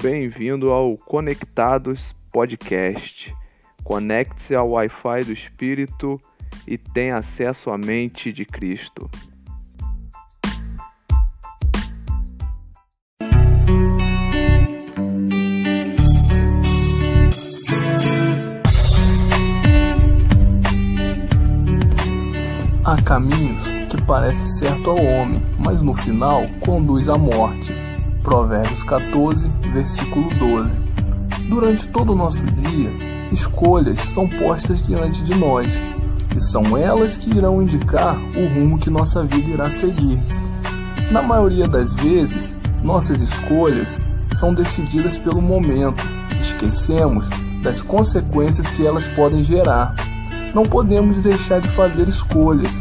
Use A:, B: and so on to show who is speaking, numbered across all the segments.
A: Bem-vindo ao Conectados Podcast. Conecte-se ao Wi-Fi do Espírito e tenha acesso à mente de Cristo.
B: Há caminhos que parecem certo ao homem, mas no final conduz à morte. Provérbios 14, versículo 12. Durante todo o nosso dia, escolhas são postas diante de nós, e são elas que irão indicar o rumo que nossa vida irá seguir. Na maioria das vezes, nossas escolhas são decididas pelo momento, esquecemos das consequências que elas podem gerar. Não podemos deixar de fazer escolhas,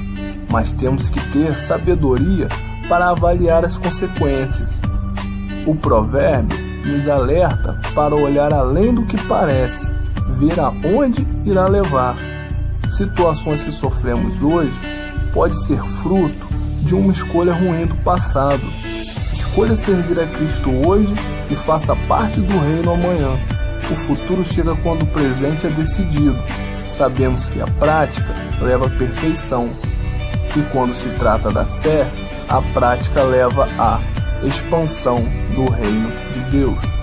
B: mas temos que ter sabedoria para avaliar as consequências. O provérbio nos alerta para olhar além do que parece, ver aonde irá levar. Situações que sofremos hoje pode ser fruto de uma escolha ruim do passado. Escolha servir a Cristo hoje e faça parte do reino amanhã. O futuro chega quando o presente é decidido. Sabemos que a prática leva à perfeição. E quando se trata da fé, a prática leva à expansão do reino de Deus.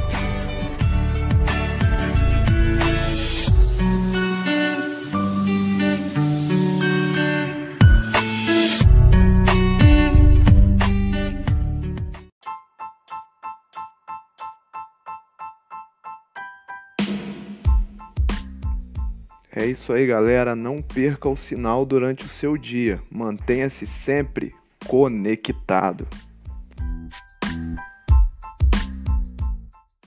A: É isso aí, galera. Não perca o sinal durante o seu dia. Mantenha-se sempre conectado.